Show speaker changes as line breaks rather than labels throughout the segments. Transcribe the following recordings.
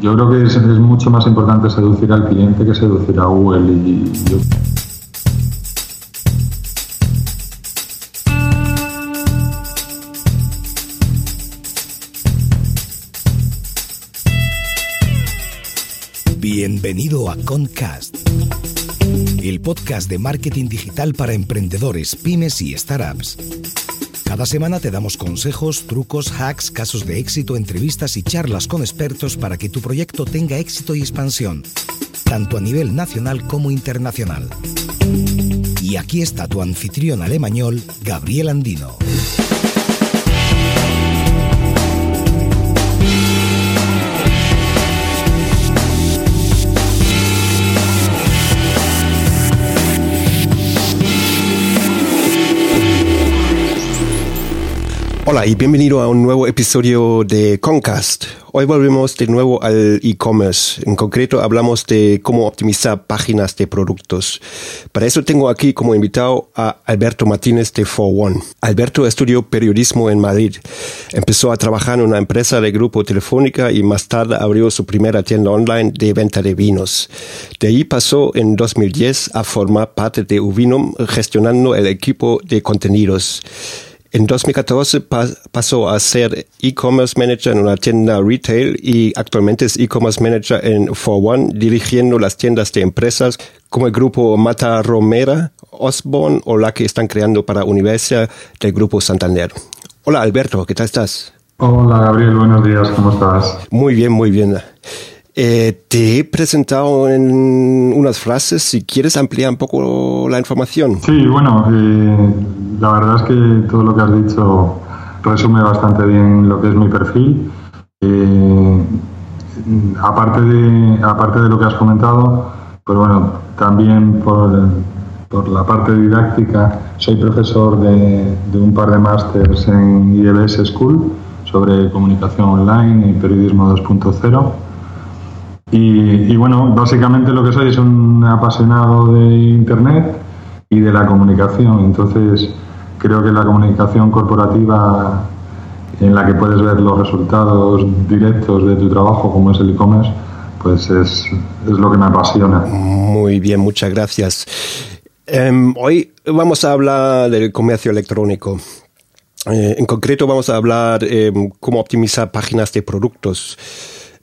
Yo creo que es, mucho más importante seducir al cliente que seducir a Google. Y
Bienvenido a Concast, el podcast de marketing digital para emprendedores, pymes y startups. Cada semana te damos consejos, trucos, hacks, casos de éxito, entrevistas y charlas con expertos para que tu proyecto tenga éxito y expansión, tanto a nivel nacional como internacional. Y aquí está tu anfitrión alemañol, Gabriel Andino.
Hola y bienvenido a un nuevo episodio de Concast. Hoy volvemos de nuevo al e-commerce. En concreto hablamos de cómo optimizar páginas de productos. Para eso tengo aquí como invitado a Alberto Martínez de 41. Alberto estudió periodismo en Madrid. Empezó a trabajar en una empresa de grupo telefónica y más tarde abrió su primera tienda online de venta de vinos. De ahí pasó en 2010 a formar parte de Uvinum gestionando el equipo de contenidos. En 2014 pasó a ser e-commerce manager en una tienda retail y actualmente es e-commerce manager en For One, dirigiendo las tiendas de empresas como el grupo Mata Romera, Osborne o la que están creando para Universidad del grupo Santander. Hola Alberto, ¿qué tal estás?
Hola Gabriel, buenos días, ¿cómo estás?
Muy bien, muy bien. Eh, te he presentado en unas frases, si quieres ampliar un poco la información.
Sí, bueno, eh, la verdad es que todo lo que has dicho resume bastante bien lo que es mi perfil. Eh, aparte, de, aparte de lo que has comentado, pues bueno, también por, por la parte didáctica soy profesor de, de un par de másters en IELS School sobre comunicación online y periodismo 2.0 y, bueno, básicamente lo que soy es un apasionado de Internet y de la comunicación. Entonces, creo que la comunicación corporativa en la que puedes ver los resultados directos de tu trabajo, como es el e-commerce, pues es, es, lo que me apasiona.
Muy bien, muchas gracias. Em, hoy vamos a hablar del comercio electrónico. Eh, en concreto vamos a hablar eh, cómo optimizar páginas de productos.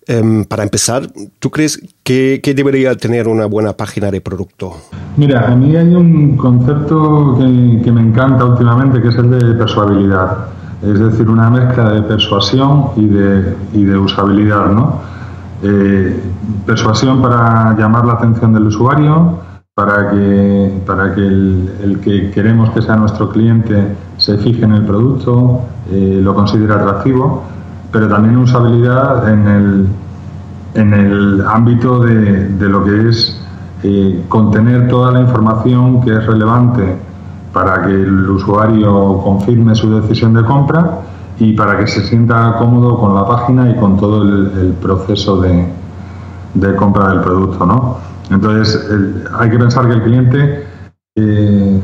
Em, para empezar, ¿tú crees que, debería tener una buena página de producto?
Mira, a mí hay un concepto que, me encanta últimamente, que es el de persuabilidad. Es decir, una mezcla de persuasión y de, usabilidad. ¿no? Eh, persuasión para llamar la atención del usuario, para que, para que el, que queremos que sea nuestro cliente se fije en el producto, eh, lo considere atractivo pero también usabilidad en el, en el ámbito de, de lo que es eh, contener toda la información que es relevante para que el usuario confirme su decisión de compra y para que se sienta cómodo con la página y con todo el, proceso de, de, compra del producto. ¿no? Entonces, hay que pensar que el cliente eh,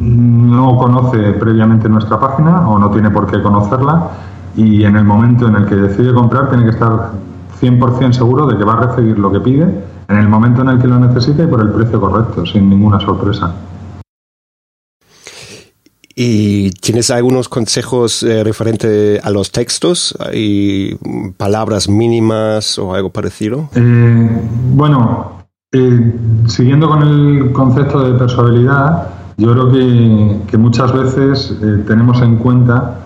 no conoce previamente nuestra página o no tiene por qué conocerla y en el momento en el que decide comprar tiene que estar 100% seguro de que va a recibir lo que pide en el momento en el que lo necesita y por el precio correcto, sin ninguna sorpresa.
¿Y tienes algunos consejos eh, referente a los textos? ¿Hay palabras mínimas o algo parecido?
Eh, bueno, eh, siguiendo con el concepto de persuabilidad, yo creo que, que muchas veces tenemos en cuenta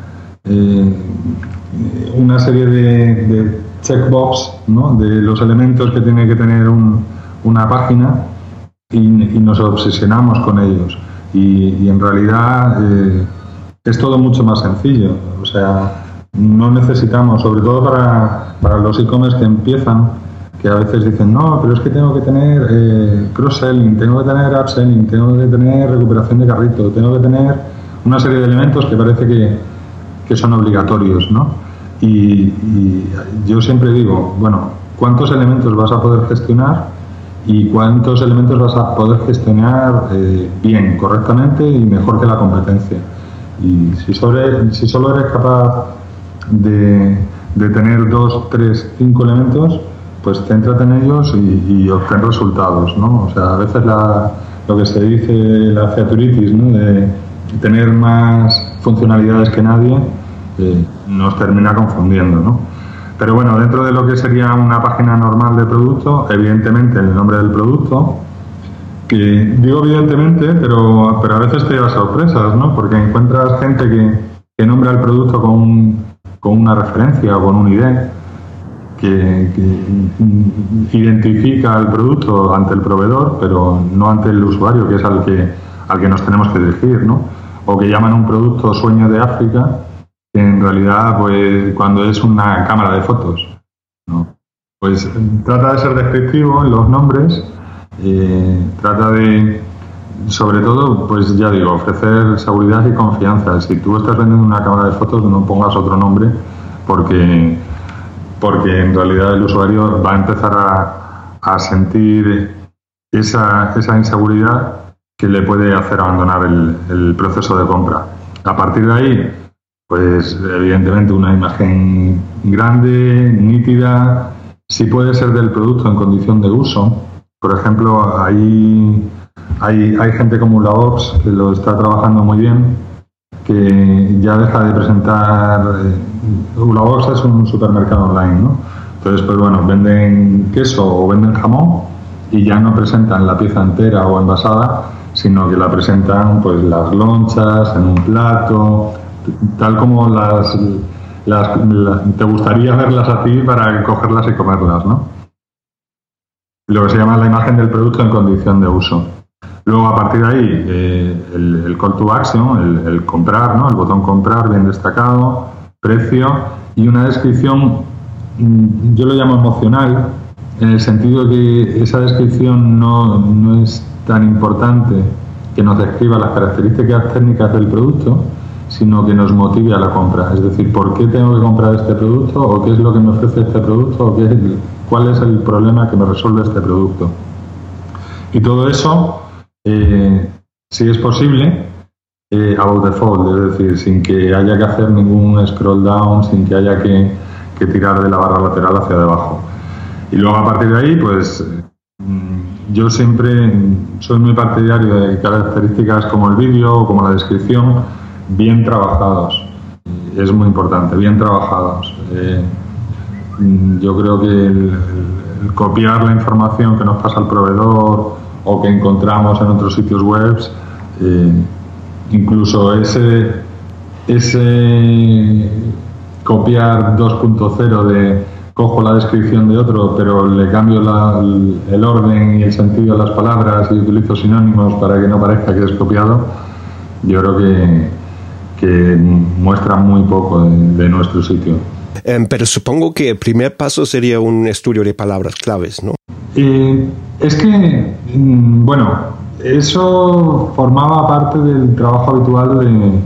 una serie de, checkbox ¿no? de los elementos que tiene que tener una página y, nos obsesionamos con ellos. Y, en realidad eh, es todo mucho más sencillo. O sea, no necesitamos, sobre todo para, para los e-commerce que empiezan, que a veces dicen, no, pero es que tengo que tener eh, cross-selling, tengo que tener upselling, tengo que tener recuperación de carrito, tengo que tener una serie de elementos que parece que, que son obligatorios, ¿no? Y, yo siempre digo, bueno, ¿cuántos elementos vas a poder gestionar y cuántos elementos vas a poder gestionar eh, bien, correctamente y mejor que la competencia? Y si, solo eres capaz de, tener dos, tres, cinco elementos, pues céntrate en ellos y, obtén resultados, ¿no? O sea, a veces lo que se dice la featuritis, ¿no? Tener más funcionalidades que nadie, eh, nos termina confundiendo, ¿no? Pero bueno, dentro de lo que sería una página normal de producto, evidentemente el nombre del producto, que digo evidentemente, pero, pero a veces te lleva sorpresas, ¿no? Porque encuentras gente que, que nombra el producto con, con una referencia o con un ID que, identifica el producto ante el proveedor, pero no ante el usuario, que es al que, al que nos tenemos que dirigir, ¿no? O que llaman un producto sueño de África, que en realidad, pues, cuando es una cámara de fotos. Pues trata de ser descriptivo en los nombres, eh, trata de, sobre todo, pues ya digo, ofrecer seguridad y confianza. Si tú estás vendiendo una cámara de fotos, no pongas otro nombre, porque porque en realidad el usuario va a empezar a, sentir esa, esa, inseguridad que le puede hacer abandonar el, proceso de compra. A partir de ahí, pues evidentemente una imagen grande, nítida, si puede ser del producto en condición de uso. Por ejemplo, hay, hay, hay gente como Laops que lo está trabajando muy bien que ya deja de presentar. Eh, es un supermercado online, ¿no? Entonces, pues bueno, venden queso o venden jamón y ya no presentan la pieza entera o envasada, sino que la presentan pues las lonchas en un plato, tal como las, las, te gustaría verlas a ti para cogerlas y comerlas, ¿no? Lo que se llama la imagen del producto en condición de uso. Luego, a partir de ahí, eh, el, call to action, el, comprar, ¿no? el botón comprar bien destacado, precio y una descripción, mm, yo lo llamo emocional, en el sentido que esa descripción no, no es tan importante que nos describa las características técnicas del producto, sino que nos motive a la compra. Es decir, ¿por qué tengo que comprar este producto? ¿O qué es lo que me ofrece este producto? ¿O qué, cuál es el problema que me resuelve este producto? Y todo eso eh, si es posible, eh, about default, es decir, sin que haya que hacer ningún scroll down, sin que haya que, tirar de la barra lateral hacia debajo. Y luego a partir de ahí, pues mm, yo siempre soy muy partidario de características como el vídeo o como la descripción bien trabajados. Es muy importante, bien trabajados. Eh, mm, yo creo que el, copiar la información que nos pasa al proveedor o que encontramos en otros sitios web, eh, incluso ese, ese copiar 2.0 de cojo la descripción de otro, pero le cambio el orden y el sentido de las palabras y utilizo sinónimos para que no parezca que es copiado, yo creo que, que muestra muy poco de, nuestro sitio.
Em, pero supongo que el primer paso sería un estudio de palabras claves, ¿no?
Eh, es que, mm, bueno, eso formaba parte del trabajo habitual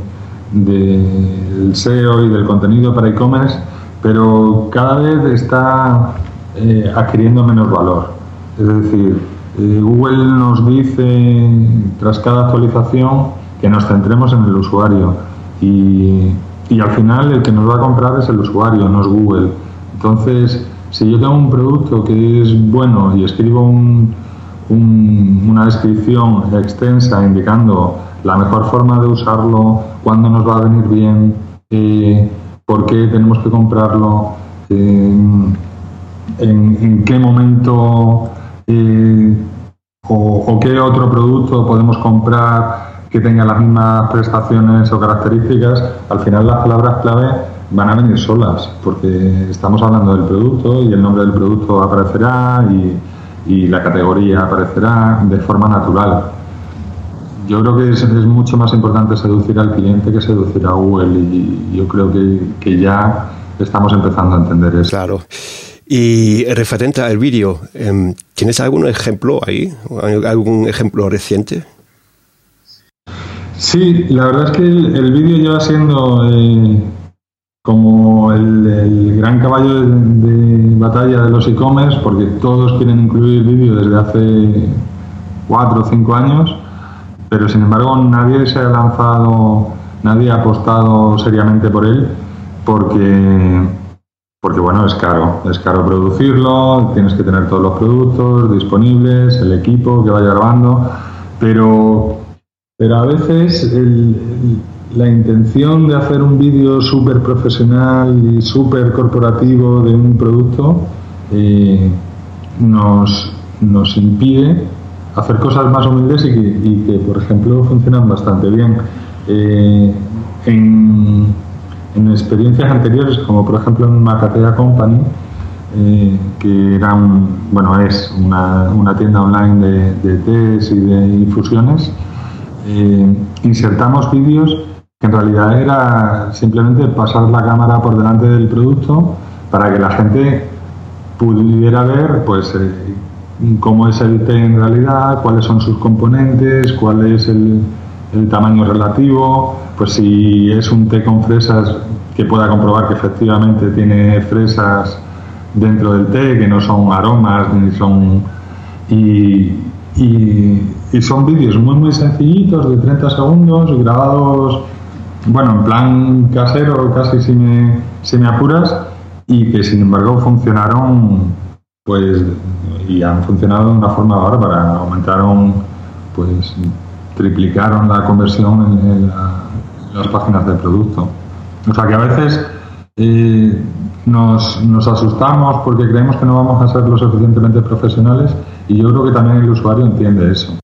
del SEO y del contenido para e-commerce, pero cada vez está eh, adquiriendo menos valor. Es decir, eh, Google nos dice tras cada actualización que nos centremos en el usuario y, y al final el que nos va a comprar es el usuario, no es Google. Entonces, si yo tengo un producto que es bueno y escribo una descripción extensa indicando la mejor forma de usarlo, cuándo nos va a venir bien, eh, por qué tenemos que comprarlo, en, qué momento eh, o, qué otro producto podemos comprar que tenga las mismas prestaciones o características, al final las palabras clave van a venir solas, porque estamos hablando del producto y el nombre del producto aparecerá y, la categoría aparecerá de forma natural. Yo creo que es, mucho más importante seducir al cliente que seducir a Google y yo creo que, que ya estamos empezando a entender eso.
Claro. Y referente al vídeo, em, ¿tienes algún ejemplo ahí? ¿Algún ejemplo reciente?
Sí, la verdad es que el, vídeo lleva siendo eh, como el, gran caballo de, batalla de los e-commerce, porque todos quieren incluir vídeo desde hace cuatro o cinco años, pero sin embargo nadie se ha lanzado, nadie ha apostado seriamente por él, porque porque bueno, es caro, es caro producirlo, tienes que tener todos los productos disponibles, el equipo que vaya grabando, pero, pero a veces la intención de hacer un vídeo súper profesional y súper corporativo de un producto eh, nos, nos impide hacer cosas más humildes y que, por ejemplo, funcionan bastante bien. Eh, en, experiencias anteriores, como por ejemplo en Macatea Company, eh, que era bueno, es una, tienda online de, de tés y de infusiones, eh, insertamos vídeos que en realidad era simplemente pasar la cámara por delante del producto para que la gente pudiera ver pues cómo es el té en realidad, cuáles son sus componentes, cuál es el, tamaño relativo, pues si es un té con fresas que pueda comprobar que efectivamente tiene fresas dentro del té, que no son aromas ni son... Y, son vídeos muy muy sencillitos de 30 segundos grabados, bueno, en plan casero, casi si me, si me apuras, y que sin embargo funcionaron pues y han funcionado de una forma bárbara. Aumentaron, pues triplicaron la conversión en, las páginas del producto. O sea que a veces eh, nos, nos, asustamos porque creemos que no vamos a ser lo suficientemente profesionales y yo creo que también el usuario entiende eso.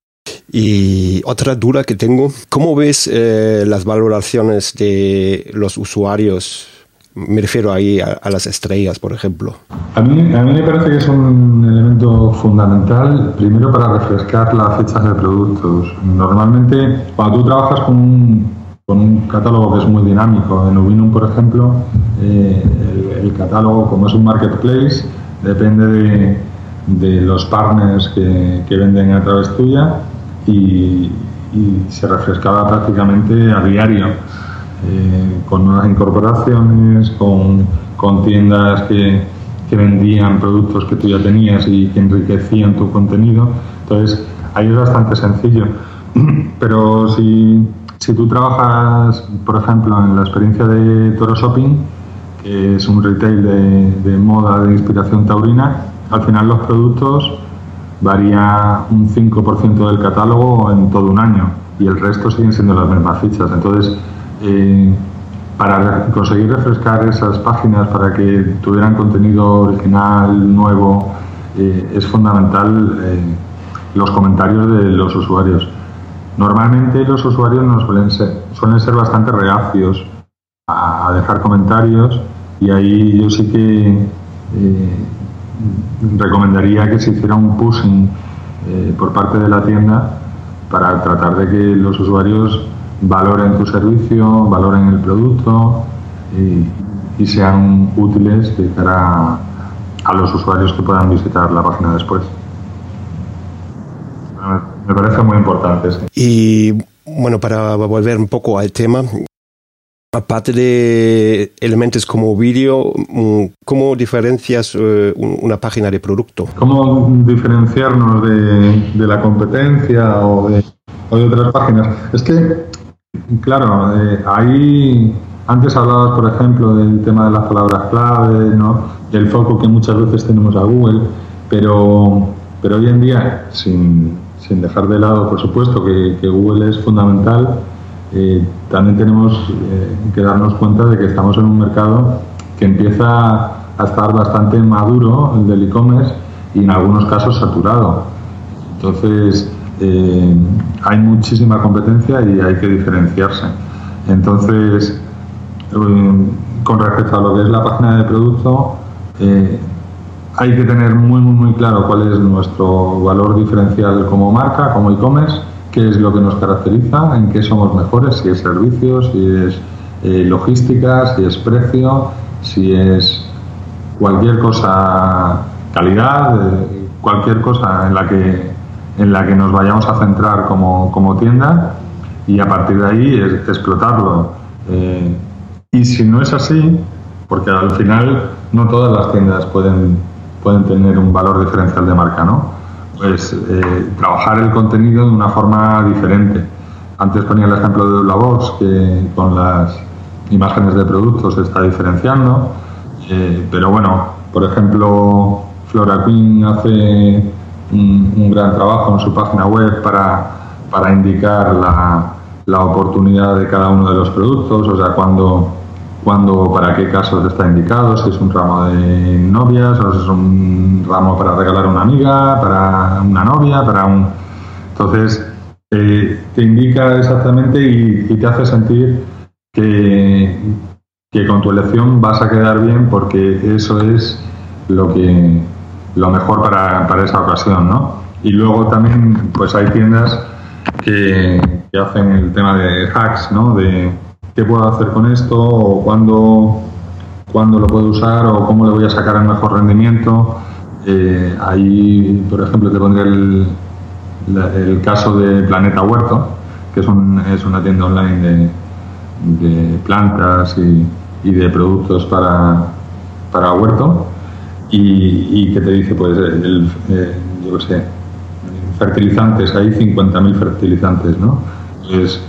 Y otra duda que tengo, ¿cómo ves eh, las valoraciones de los usuarios me refiero ahí a, las estrellas, por ejemplo.
A mí, a mí me parece que es un elemento fundamental, primero para refrescar las fechas de productos. Normalmente, cuando tú trabajas con un, con un catálogo que es muy dinámico, en Ubinum, por ejemplo, eh, el, catálogo, como es un marketplace, depende de, de los partners que, que, venden a través tuya y, y se refrescaba prácticamente a diario. Eh, con nuevas incorporaciones, con, con tiendas que, que, vendían productos que tú ya tenías y que enriquecían tu contenido. Entonces, ahí es bastante sencillo. Pero si, si tú trabajas, por ejemplo, en la experiencia de Toro Shopping, que es un retail de, de moda de inspiración taurina, al final los productos varía un 5% del catálogo en todo un año y el resto siguen siendo las mismas fichas. Entonces, eh, para conseguir refrescar esas páginas, para que tuvieran contenido original, nuevo, eh, es fundamental eh, los comentarios de los usuarios. Normalmente los usuarios suelen ser bastante reacios a, dejar comentarios y ahí yo sí que recomendaría que se hiciera un pushing por parte de la tienda para tratar de que los usuarios valoren tu servicio, valoren el producto y, sean útiles de cara a, los usuarios que puedan visitar la página después. Me parece muy importante.
Y bueno, para volver un poco al tema, aparte de elementos como vídeo, ¿cómo diferencias eh, una página de producto?
¿Cómo diferenciarnos de, la competencia o de, o de, otras páginas? Es que Claro, eh, ahí antes hablabas, por ejemplo, del tema de las palabras clave, ¿no? del foco que muchas veces tenemos a Google, pero, pero hoy en día, sin, sin dejar de lado, por supuesto, que, Google es fundamental, eh, también tenemos eh, que darnos cuenta de que estamos en un mercado que empieza a estar bastante maduro, el del e-commerce, y en algunos casos saturado. Entonces, eh, hay muchísima competencia y hay que diferenciarse. Entonces, eh, con respecto a lo que es la página de producto, eh, hay que tener muy, muy, muy claro cuál es nuestro valor diferencial como marca, como e-commerce, qué es lo que nos caracteriza, en qué somos mejores, si es servicios, si es logística, si es precio, si es cualquier cosa, calidad, cualquier cosa en la que en la que nos vayamos a centrar como, como tienda y a partir de ahí es, explotarlo. Eh, y si no es así, porque al final no todas las tiendas pueden, pueden tener un valor diferencial de marca, ¿no? Pues eh, trabajar el contenido de una forma diferente. Antes ponía el ejemplo de la voz que con las imágenes de productos se está diferenciando. Eh, pero bueno, por ejemplo, Flora Queen hace un, gran trabajo en su página web para, para indicar la, la, oportunidad de cada uno de los productos, o sea, cuando, cuando, para qué casos está indicado, si es un ramo de novias o si es un ramo para regalar a una amiga, para una novia, para un... Entonces, eh, te indica exactamente y, y te hace sentir que, que con tu elección vas a quedar bien porque eso es lo que lo mejor para, para esa ocasión, ¿no? Y luego también pues hay tiendas que, que, hacen el tema de hacks, ¿no? De qué puedo hacer con esto o cuándo, lo puedo usar o cómo le voy a sacar el mejor rendimiento. Eh, ahí, por ejemplo, te pondré el, el caso de Planeta Huerto, que es, un, es una tienda online de, de plantas y, y de productos para, para huerto y, que te dice, pues, el, eh, yo qué sé, fertilizantes, hay 50.000 fertilizantes, ¿no? Entonces,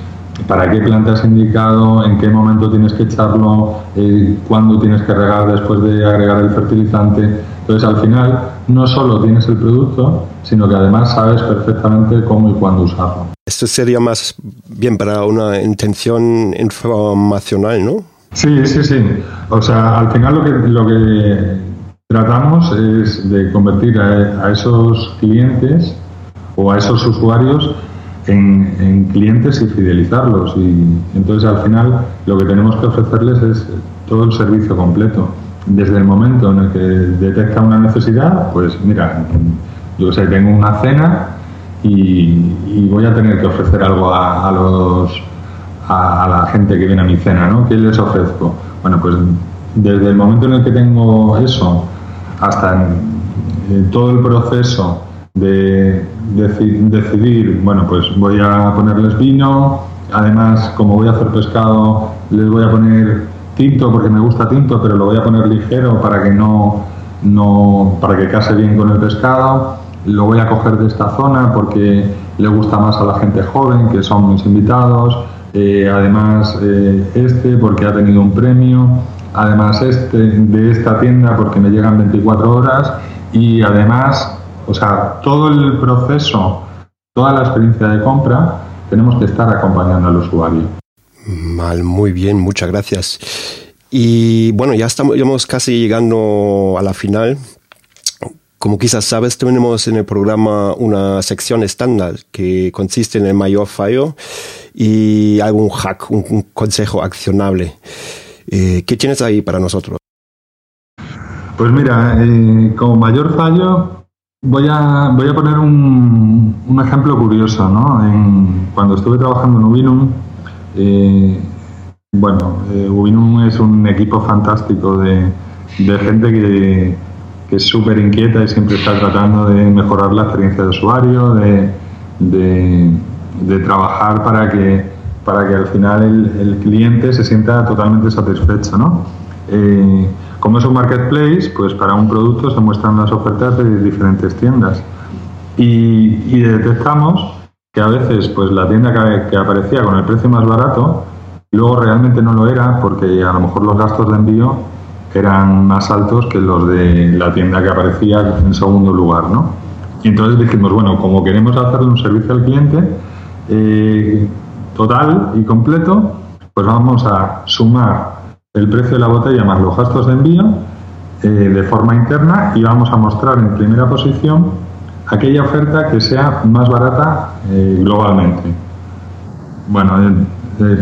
¿para qué planta has indicado? ¿En qué momento tienes que echarlo? Eh, ¿Cuándo tienes que regar después de agregar el fertilizante? Entonces, al final, no solo tienes el producto, sino que además sabes perfectamente cómo y cuándo usarlo.
Esto sería más bien para una intención informacional, ¿no?
Sí, sí, sí. O sea, al final lo que, lo que tratamos es de convertir a, esos clientes o a esos usuarios en, clientes y fidelizarlos. Y entonces al final lo que tenemos que ofrecerles es todo el servicio completo. Desde el momento en el que detecta una necesidad, pues mira, yo sé, tengo una cena y, voy a tener que ofrecer algo a, los a, la gente que viene a mi cena, ¿no? ¿Qué les ofrezco? Bueno, pues desde el momento en el que tengo eso hasta en, todo el proceso de, decidir, bueno, pues voy a ponerles vino, además como voy a hacer pescado, les voy a poner tinto porque me gusta tinto, pero lo voy a poner ligero para que no, no para que case bien con el pescado. Lo voy a coger de esta zona porque le gusta más a la gente joven, que son mis invitados. Eh, además, eh, este porque ha tenido un premio además este, de esta tienda porque me llegan 24 horas y además, o sea, todo el proceso, toda la experiencia de compra, tenemos que estar acompañando al usuario.
Mal, muy bien, muchas gracias. Y bueno, ya estamos casi llegando a la final. Como quizás sabes, tenemos en el programa una sección estándar que consiste en el mayor fallo y algún hack, un consejo accionable. Eh, ¿Qué tienes ahí para nosotros?
Pues mira, eh, como mayor fallo, voy a, voy a poner un, un ejemplo curioso. ¿no? cuando estuve trabajando en Ubinum, eh, bueno, Ubinum es un equipo fantástico de, de gente que, que es súper inquieta y siempre está tratando de mejorar la experiencia de usuario, de, de, trabajar para que para que al final el, cliente se sienta totalmente satisfecho. ¿no? Eh, como es un marketplace, pues para un producto se muestran las ofertas de diferentes tiendas y, detectamos que a veces pues la tienda que, aparecía con el precio más barato luego realmente no lo era porque a lo mejor los gastos de envío eran más altos que los de la tienda que aparecía en segundo lugar, ¿no? Y entonces dijimos, bueno, como queremos hacerle un servicio al cliente, eh, total y completo, pues vamos a sumar el precio de la botella más los gastos de envío eh, de forma interna y vamos a mostrar en primera posición aquella oferta que sea más barata eh, globalmente. Bueno,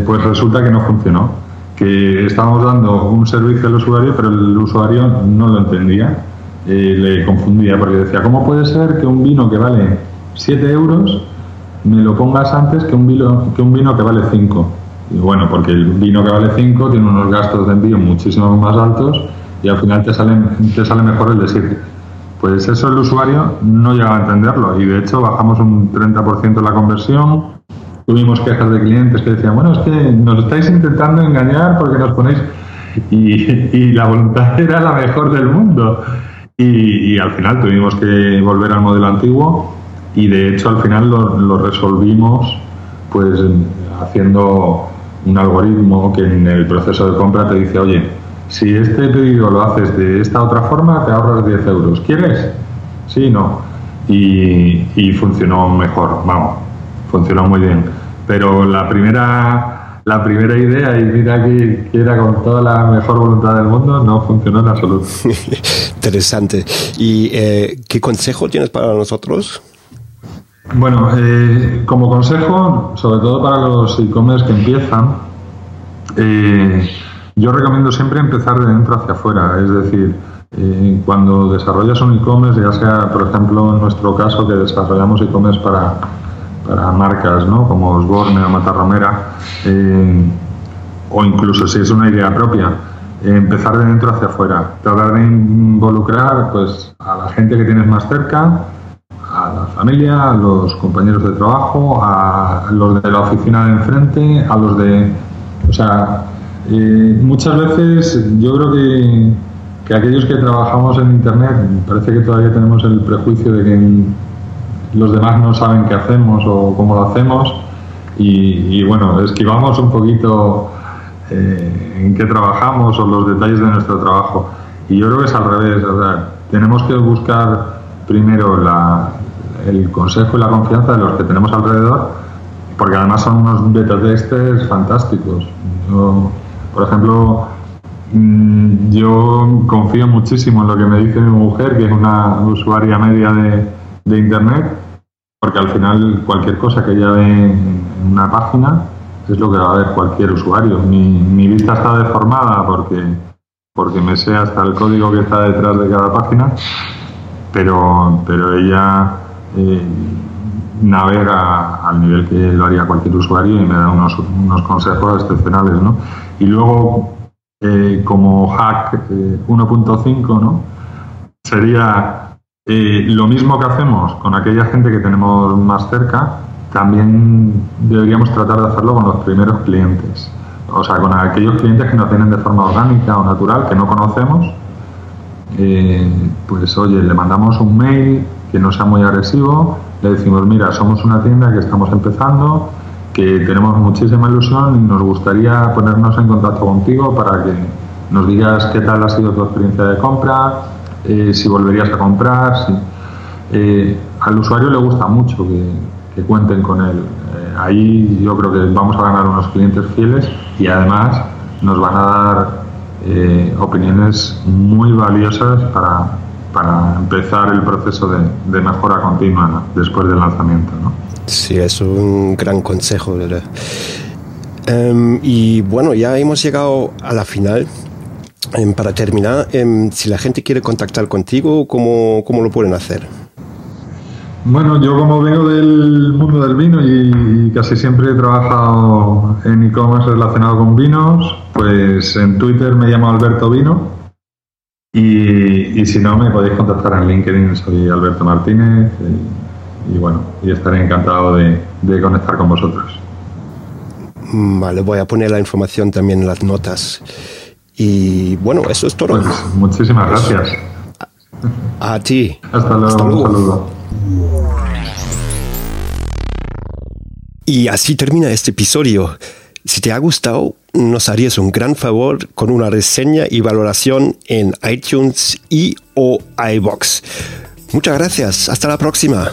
pues resulta que no funcionó, que estábamos dando un servicio al usuario, pero el usuario no lo entendía, le confundía, porque decía, ¿cómo puede ser que un vino que vale 7 euros me lo pongas antes que un vino que, un vino que vale 5. Y bueno, porque el vino que vale 5 tiene unos gastos de envío muchísimo más altos y al final te sale, te sale mejor el de 7. Pues eso el usuario no llega a entenderlo y de hecho bajamos un 30% la conversión. Tuvimos quejas de clientes que decían, bueno, es que nos estáis intentando engañar porque nos ponéis... Y, la voluntad era la mejor del mundo. Y, al final tuvimos que volver al modelo antiguo y de hecho al final lo, resolvimos pues haciendo un algoritmo que en el proceso de compra te dice, oye, si este pedido lo haces de esta otra forma, te ahorras 10 euros. ¿Quieres? Sí, no. Y funcionó mejor, vamos, funcionó muy bien. Pero la primera la primera idea y mira que, era con toda la mejor voluntad del mundo, no funcionó en absoluto.
Interesante. ¿Y eh, qué consejo tienes para nosotros?
Bueno, eh, como consejo, sobre todo para los e-commerce que empiezan, eh, yo recomiendo siempre empezar de dentro hacia afuera. Es decir, cuando desarrollas un e-commerce, ya sea, por ejemplo, en nuestro caso, que desarrollamos e-commerce para para marcas ¿no? como Osborne o Matarromera, eh, o incluso si es una idea propia, empezar de dentro hacia afuera, tratar de involucrar pues, a la gente que tienes más cerca, a la familia, a los compañeros de trabajo, a los de la oficina de enfrente, a los de... O sea, eh, muchas veces yo creo que, que aquellos que trabajamos en Internet parece que todavía tenemos el prejuicio de que los demás no saben qué hacemos o cómo lo hacemos y, bueno, esquivamos un poquito eh, en qué trabajamos o los detalles de nuestro trabajo. Y yo creo que es al revés, tenemos que buscar primero el consejo y la confianza de los que tenemos alrededor, porque además son unos beta testers fantásticos. por ejemplo, mm, yo confío muchísimo en lo que me dice mi mujer, que es una usuaria media de Internet, porque al final cualquier cosa que ella ve en una página es lo que va a ver cualquier usuario. Mi, vista está deformada porque, porque me sé hasta el código que está detrás de cada página, pero, pero ella eh, navega al nivel que lo haría cualquier usuario y me da unos, consejos excepcionales. ¿no? Y luego, eh, como hack 1.5, eh, ¿no? sería lo mismo que hacemos con aquella gente que tenemos más cerca, también deberíamos tratar de hacerlo con los primeros clientes. O sea, con aquellos clientes que nos vienen de forma orgánica o natural, que no conocemos, eh, pues oye, le mandamos un mail que no sea muy agresivo, le decimos, mira, somos una tienda que estamos empezando, que tenemos muchísima ilusión y nos gustaría ponernos en contacto contigo para que nos digas qué tal ha sido tu experiencia de compra, eh, si volverías a comprar. Eh, al usuario le gusta mucho que, cuenten con él. Eh, ahí yo creo que vamos a ganar unos clientes fieles y además nos van a dar opiniones muy valiosas para, para empezar el proceso de, mejora continua después del lanzamiento. ¿no?
Sí, es un gran consejo. Em, y bueno, ya hemos llegado a la final para terminar, em, si la gente quiere contactar contigo, ¿cómo, ¿cómo, lo pueden hacer?
Bueno, yo como vengo del mundo del vino y, casi siempre he trabajado en e-commerce relacionado con vinos, pues en Twitter me llamo Alberto Vino y, y si no me podéis contactar en LinkedIn, soy Alberto Martínez y, bueno, y estaré encantado de, de conectar con vosotros.
Vale, voy a poner la información también en las notas. Y bueno, eso es todo.
Pues, muchísimas gracias.
A, ti.
Hasta luego. Hasta luego. Un saludo.
Y así termina este episodio. Si te ha gustado, nos harías un gran favor con una reseña y valoración en iTunes y o iBox. Muchas gracias. Hasta la próxima.